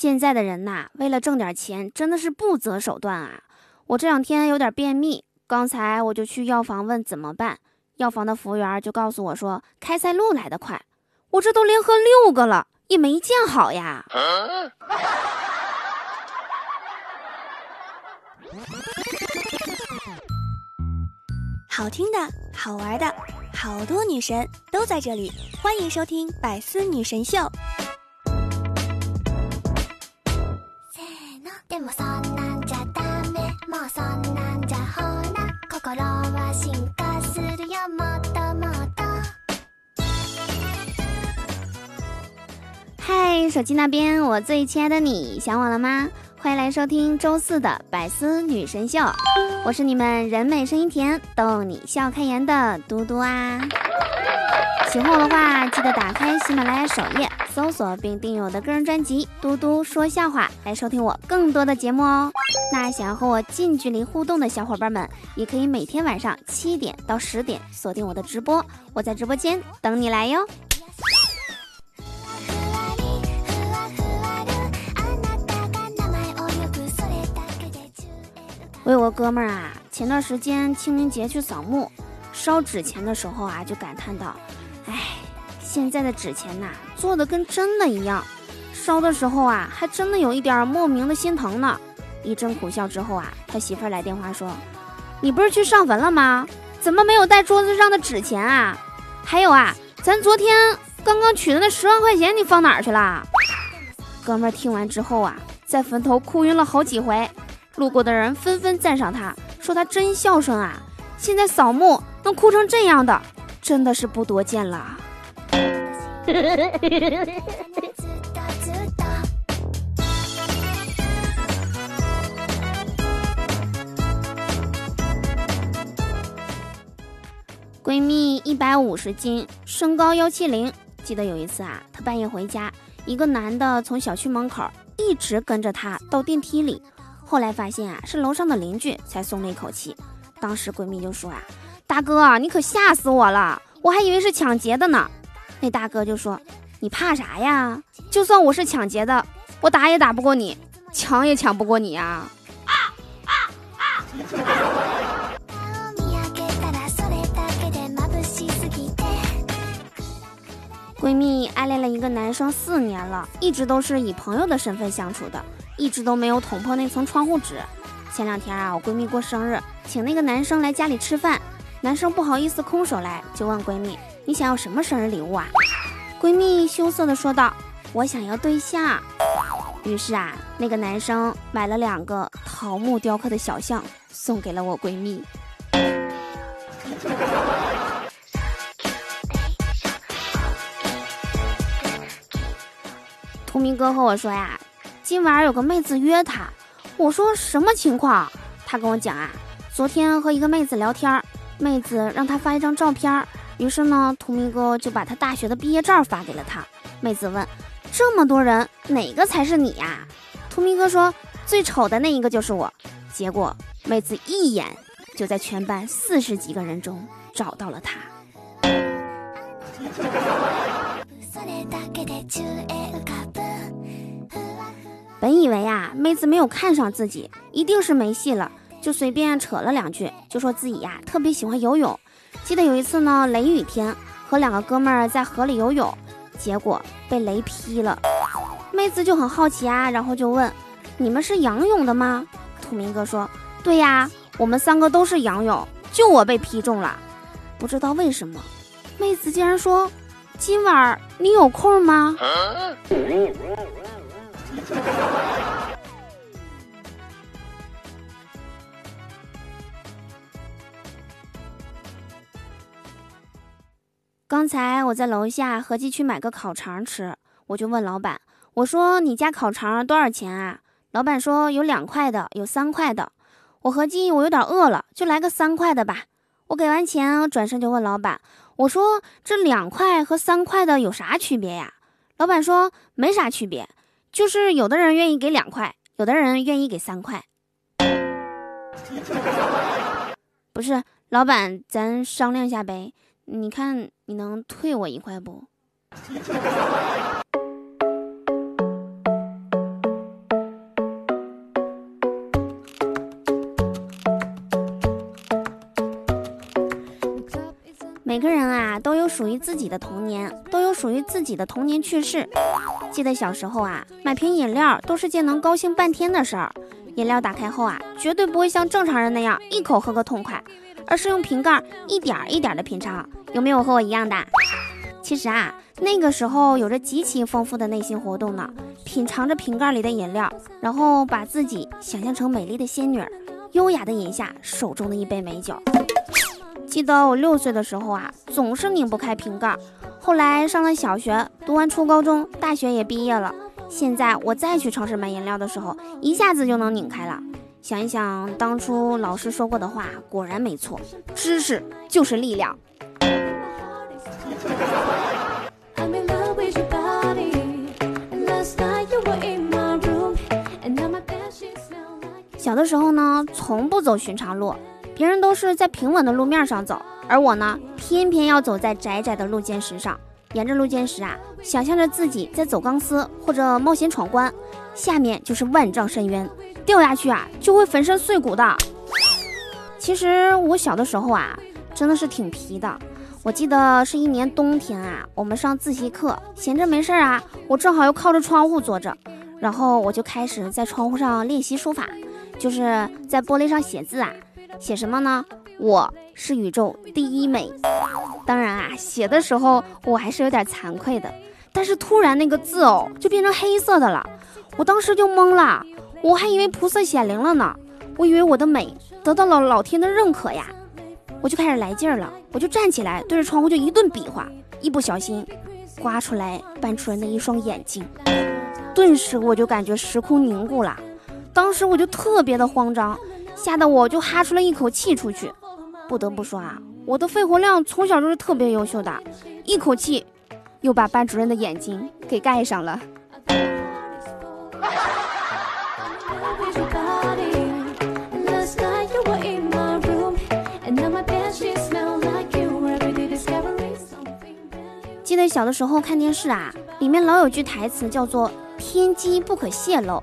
现在的人呐，为了挣点钱，真的是不择手段啊！我这两天有点便秘，刚才我就去药房问怎么办，药房的服务员就告诉我说开塞露来得快。我这都连喝六个了，也没见好呀。好听的，好玩的，好多女神都在这里，欢迎收听百思女神秀。嗨，手机那边，我最亲爱的你，想我了吗？欢迎来收听周四的百思女神秀，我是你们人美声音甜、逗你笑开颜的嘟嘟啊！喜欢我的话，记得打开喜马拉雅首页，搜索并订阅我的个人专辑《嘟嘟说笑话》，来收听我更多的节目哦。那想要和我近距离互动的小伙伴们，也可以每天晚上七点到十点锁定我的直播，我在直播间等你来哟。我有个哥们儿啊，前段时间清明节去扫墓，烧纸钱的时候啊，就感叹道：“哎，现在的纸钱呐，做的跟真的一样，烧的时候啊，还真的有一点莫名的心疼呢。”一阵苦笑之后啊，他媳妇儿来电话说：“你不是去上坟了吗？怎么没有带桌子上的纸钱啊？还有啊，咱昨天刚刚取的那十万块钱，你放哪儿去了？”哥们儿听完之后啊，在坟头哭晕了好几回。路过的人纷纷赞赏他，说他真孝顺啊！现在扫墓能哭成这样的，真的是不多见了。闺蜜一百五十斤，身高幺七零。记得有一次啊，她半夜回家，一个男的从小区门口一直跟着她到电梯里。后来发现啊，是楼上的邻居，才松了一口气。当时闺蜜就说啊：“大哥，你可吓死我了，我还以为是抢劫的呢。”那大哥就说：“你怕啥呀？就算我是抢劫的，我打也打不过你，抢也抢不过你呀啊！” 闺蜜暗恋了一个男生四年了，一直都是以朋友的身份相处的。一直都没有捅破那层窗户纸。前两天啊，我闺蜜过生日，请那个男生来家里吃饭。男生不好意思空手来，就问闺蜜：“你想要什么生日礼物啊？”闺蜜羞涩的说道：“我想要对象。”于是啊，那个男生买了两个桃木雕刻的小象，送给了我闺蜜。图明哥和我说呀。今晚有个妹子约他，我说什么情况？他跟我讲啊，昨天和一个妹子聊天，妹子让他发一张照片，于是呢，图明哥就把他大学的毕业照发给了他。妹子问：这么多人，哪个才是你呀？图明哥说：最丑的那一个就是我。结果妹子一眼就在全班四十几个人中找到了他。本以为呀，妹子没有看上自己，一定是没戏了，就随便扯了两句，就说自己呀特别喜欢游泳。记得有一次呢，雷雨天，和两个哥们儿在河里游泳，结果被雷劈了。妹子就很好奇啊，然后就问：“你们是仰泳的吗？”土明哥说：“对呀，我们三个都是仰泳，就我被劈中了。不知道为什么，妹子竟然说：今晚你有空吗？”刚才我在楼下合计去买个烤肠吃，我就问老板：“我说你家烤肠多少钱啊？”老板说：“有两块的，有三块的。”我合计我有点饿了，就来个三块的吧。我给完钱，我转身就问老板：“我说这两块和三块的有啥区别呀？”老板说：“没啥区别。”就是有的人愿意给两块，有的人愿意给三块。不是，老板，咱商量一下呗。你看你能退我一块不？每个人啊都有属于自己的童年都有属于自己的童年趣事。记得小时候啊买瓶饮料都是件能高兴半天的事儿。饮料打开后啊绝对不会像正常人那样一口喝个痛快而是用瓶盖一点一点的品尝。有没有和我一样的？其实啊，那个时候有着极其丰富的内心活动呢，品尝着瓶盖里的饮料，然后把自己想象成美丽的仙女，优雅的饮下手中的一杯美酒。记得我六岁的时候啊，总是拧不开瓶盖。后来上了小学，读完初高中，大学也毕业了。现在我再去超市买饮料的时候，一下子就能拧开了。想一想当初老师说过的话，果然没错，知识就是力量。小的时候呢，从不走寻常路。别人都是在平稳的路面上走，而我呢，偏偏要走在窄窄的路肩石上。沿着路肩石啊，想象着自己在走钢丝或者冒险闯关，下面就是万丈深渊，掉下去啊就会粉身碎骨的。其实我小的时候啊，真的是挺皮的。我记得是一年冬天啊，我们上自习课，闲着没事儿啊，我正好又靠着窗户坐着，然后我就开始在窗户上练习书法，就是在玻璃上写字啊。写什么呢？我是宇宙第一美。当然啊，写的时候我还是有点惭愧的。但是突然那个字哦，就变成黑色的了。我当时就懵了，我还以为菩萨显灵了呢。我以为我的美得到了老天的认可呀。我就开始来劲儿了，我就站起来，对着窗户就一顿比划。一不小心，刮出来班主任的一双眼睛。顿时我就感觉时空凝固了。当时我就特别的慌张。吓得我就哈出了一口气出去，不得不说啊，我的肺活量从小就是特别优秀的，一口气又把班主任的眼睛给盖上了。记得小的时候看电视啊，里面老有句台词叫做“天机不可泄露”，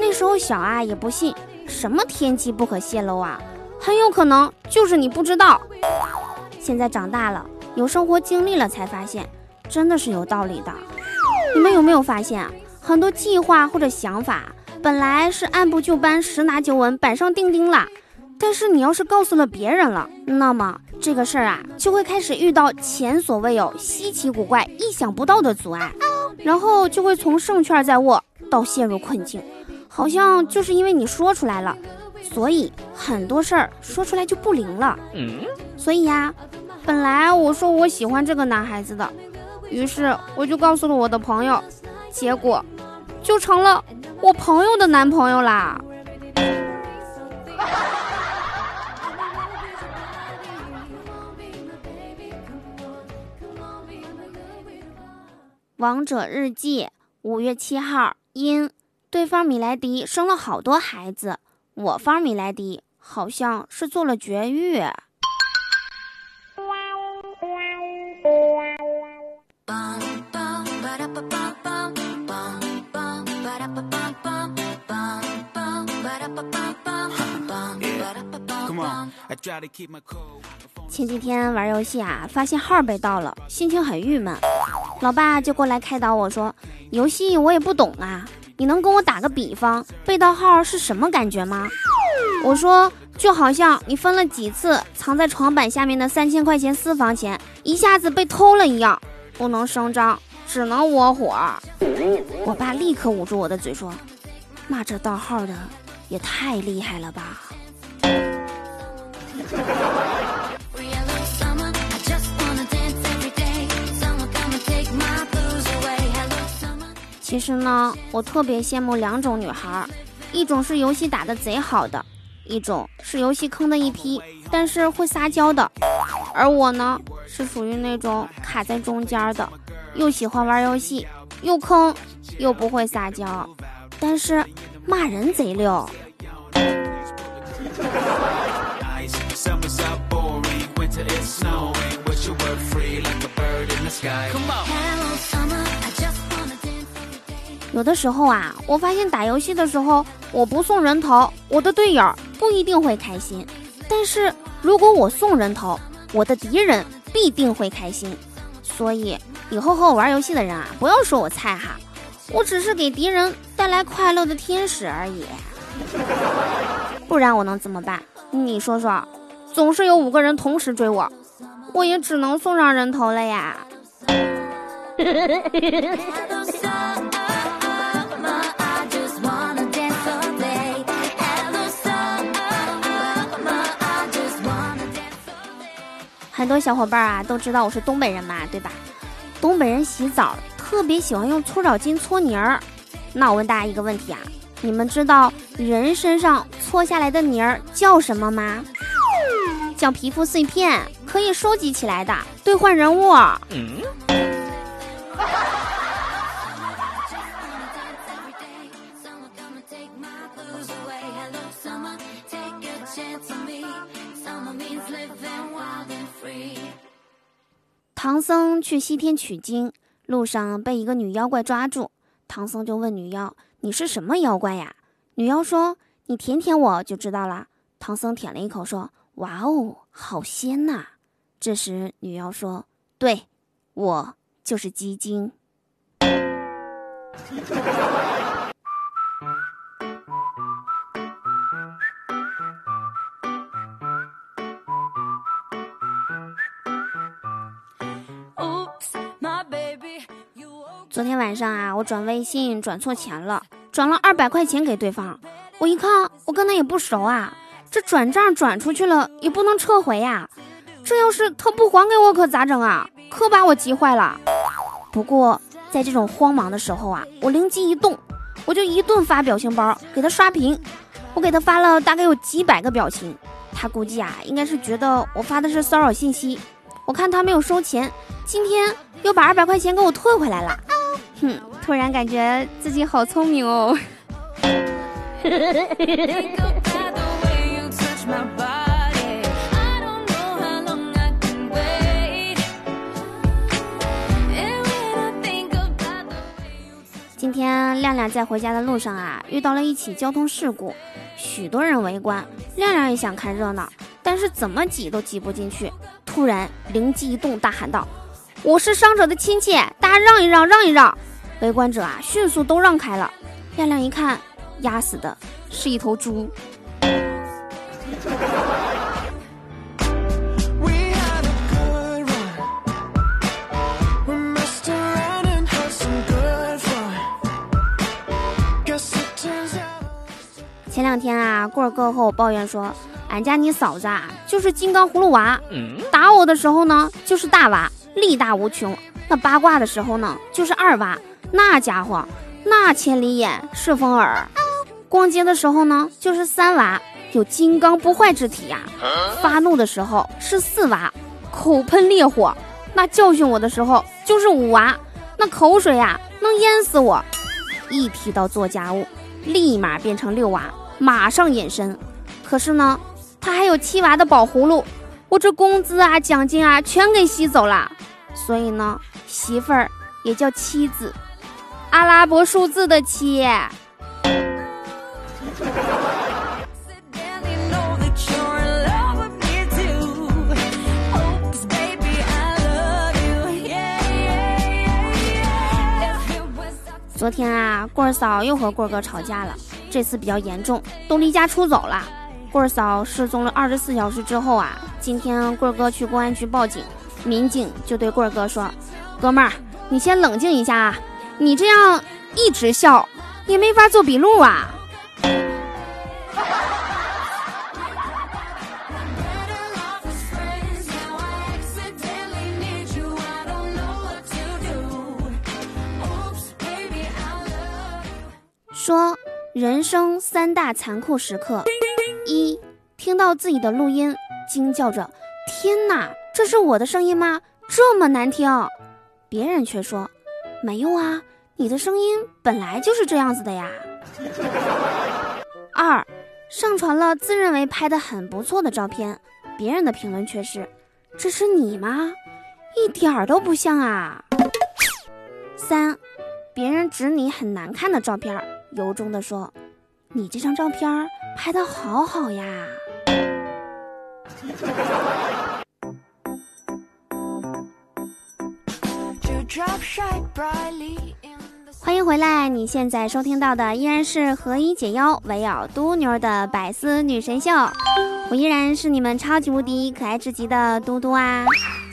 那时候小啊也不信。什么天机不可泄露啊？很有可能就是你不知道。现在长大了，有生活经历了，才发现真的是有道理的。你们有没有发现，很多计划或者想法本来是按部就班、十拿九稳、板上钉钉了，但是你要是告诉了别人了，那么这个事儿啊就会开始遇到前所未有、稀奇古怪、意想不到的阻碍，然后就会从胜券在握到陷入困境。好像就是因为你说出来了，所以很多事儿说出来就不灵了。所以呀，本来我说我喜欢这个男孩子的，于是我就告诉了我的朋友，结果就成了我朋友的男朋友啦。王者日记，五月七号，因。对方米莱迪生了好多孩子，我方米莱迪好像是做了绝育。前几天玩游戏啊，发现号被盗了，心情很郁闷，老爸就过来开导我说：“游戏我也不懂啊。”你能跟我打个比方，被盗号是什么感觉吗？我说，就好像你分了几次藏在床板下面的三千块钱私房钱，一下子被偷了一样，不能声张，只能窝火。我爸立刻捂住我的嘴说：“那，这盗号的也太厉害了吧！”其实呢，我特别羡慕两种女孩儿，一种是游戏打的贼好的，一种是游戏坑的一批，但是会撒娇的。而我呢，是属于那种卡在中间的，又喜欢玩游戏，又坑，又不会撒娇，但是骂人贼溜。有的时候啊，我发现打游戏的时候，我不送人头，我的队友不一定会开心；但是如果我送人头，我的敌人必定会开心。所以以后和我玩游戏的人啊，不要说我菜哈，我只是给敌人带来快乐的天使而已。不然我能怎么办？你说说，总是有五个人同时追我，我也只能送上人头了呀。很多小伙伴啊都知道我是东北人嘛，对吧？东北人洗澡特别喜欢用搓澡巾搓泥儿。那我问大家一个问题啊，你们知道人身上搓下来的泥儿叫什么吗？叫皮肤碎片，可以收集起来的兑换人物。唐僧去西天取经，路上被一个女妖怪抓住。唐僧就问女妖：“你是什么妖怪呀？”女妖说：“你舔舔我就知道了。”唐僧舔了一口，说：“哇哦，好鲜呐！”这时女妖说：“对，我就是鸡精。” 昨天晚上啊，我转微信转错钱了，转了二百块钱给对方。我一看，我跟他也不熟啊，这转账转出去了也不能撤回呀。这要是他不还给我，可咋整啊？可把我急坏了。不过在这种慌忙的时候啊，我灵机一动，我就一顿发表情包给他刷屏。我给他发了大概有几百个表情，他估计啊，应该是觉得我发的是骚扰信息。我看他没有收钱，今天又把二百块钱给我退回来了。哼，突然感觉自己好聪明哦。今天亮亮在回家的路上啊，遇到了一起交通事故，许多人围观，亮亮也想看热闹，但是怎么挤都挤不进去。突然灵机一动，大喊道：“我是伤者的亲戚，大家让一让，让一让！”围观者啊，迅速都让开了。亮亮一看，压死的是一头猪。前两天啊，棍儿哥和我抱怨说，俺家你嫂子啊，就是金刚葫芦娃，打我的时候呢，就是大娃，力大无穷；那八卦的时候呢，就是二娃。那家伙，那千里眼顺风耳，逛街的时候呢就是三娃，有金刚不坏之体呀；发怒的时候是四娃，口喷烈火；那教训我的时候就是五娃，那口水呀能淹死我。一提到做家务，立马变成六娃，马上隐身。可是呢，他还有七娃的宝葫芦，我这工资啊奖金啊全给吸走了。所以呢，媳妇儿也叫妻子。阿拉伯数字的七。昨天啊，棍儿嫂又和棍儿哥吵架了，这次比较严重，都离家出走了。棍儿嫂失踪了二十四小时之后啊，今天棍儿哥去公安局报警，民警就对棍儿哥说：“哥们儿，你先冷静一下啊。”你这样一直笑，也没法做笔录啊。说人生三大残酷时刻：一，听到自己的录音，惊叫着“天哪，这是我的声音吗？这么难听！”别人却说：“没有啊。”你的声音本来就是这样子的呀。二，上传了自认为拍的很不错的照片，别人的评论却是：“这是你吗？一点儿都不像啊。”三，别人指你很难看的照片，由衷的说：“你这张照片拍的好好呀。” 欢迎回来！你现在收听到的依然是何以解忧，唯有嘟妞的百思女神秀。我依然是你们超级无敌可爱至极的嘟嘟啊！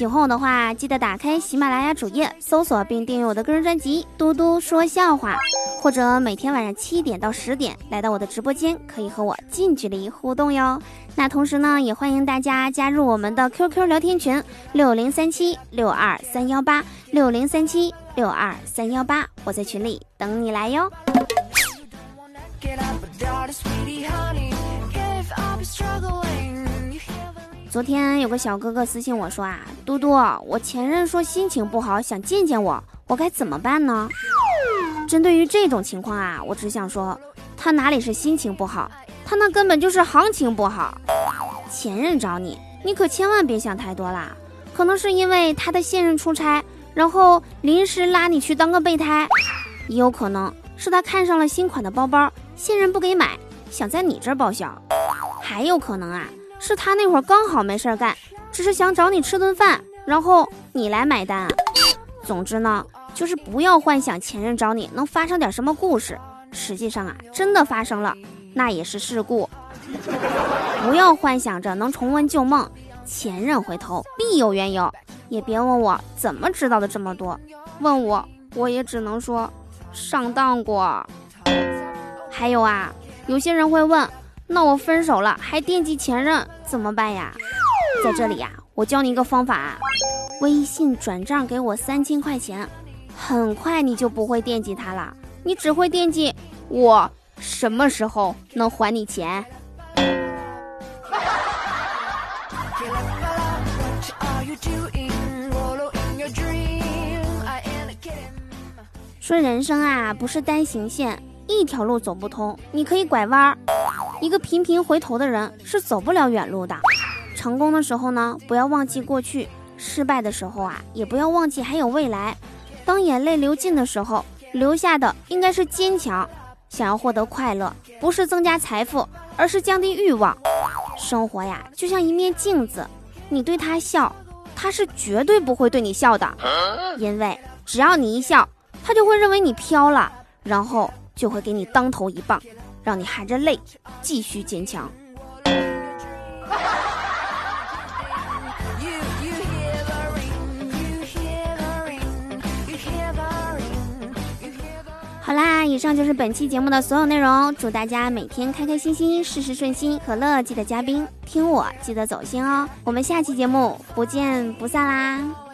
喜欢我的话，记得打开喜马拉雅主页，搜索并订阅我的个人专辑《嘟嘟说笑话》，或者每天晚上七点到十点来到我的直播间，可以和我近距离互动哟。那同时呢，也欢迎大家加入我们的 QQ 聊天群六零三七六二三幺八六零三七。六二三幺八，我在群里等你来哟。昨天有个小哥哥私信我说啊，嘟嘟，我前任说心情不好，想见见我，我该怎么办呢？针对于这种情况啊，我只想说，他哪里是心情不好，他那根本就是行情不好。前任找你，你可千万别想太多啦，可能是因为他的现任出差。然后临时拉你去当个备胎，也有可能是他看上了新款的包包，现任不给买，想在你这儿报销。还有可能啊，是他那会儿刚好没事干，只是想找你吃顿饭，然后你来买单。总之呢，就是不要幻想前任找你能发生点什么故事，实际上啊，真的发生了，那也是事故。不要幻想着能重温旧梦，前任回头必有缘由。也别问我怎么知道的这么多，问我我也只能说上当过。还有啊，有些人会问，那我分手了还惦记前任怎么办呀？在这里呀，我教你一个方法，微信转账给我三千块钱，很快你就不会惦记他了，你只会惦记我什么时候能还你钱。说人生啊，不是单行线，一条路走不通，你可以拐弯儿。一个频频回头的人是走不了远路的。成功的时候呢，不要忘记过去；失败的时候啊，也不要忘记还有未来。当眼泪流尽的时候，留下的应该是坚强。想要获得快乐，不是增加财富，而是降低欲望。生活呀，就像一面镜子，你对他笑，他是绝对不会对你笑的，因为只要你一笑。他就会认为你飘了，然后就会给你当头一棒，让你含着泪继续坚强。好啦，以上就是本期节目的所有内容。祝大家每天开开心心，事事顺心。可乐记得加冰，听我记得走心哦。我们下期节目不见不散啦！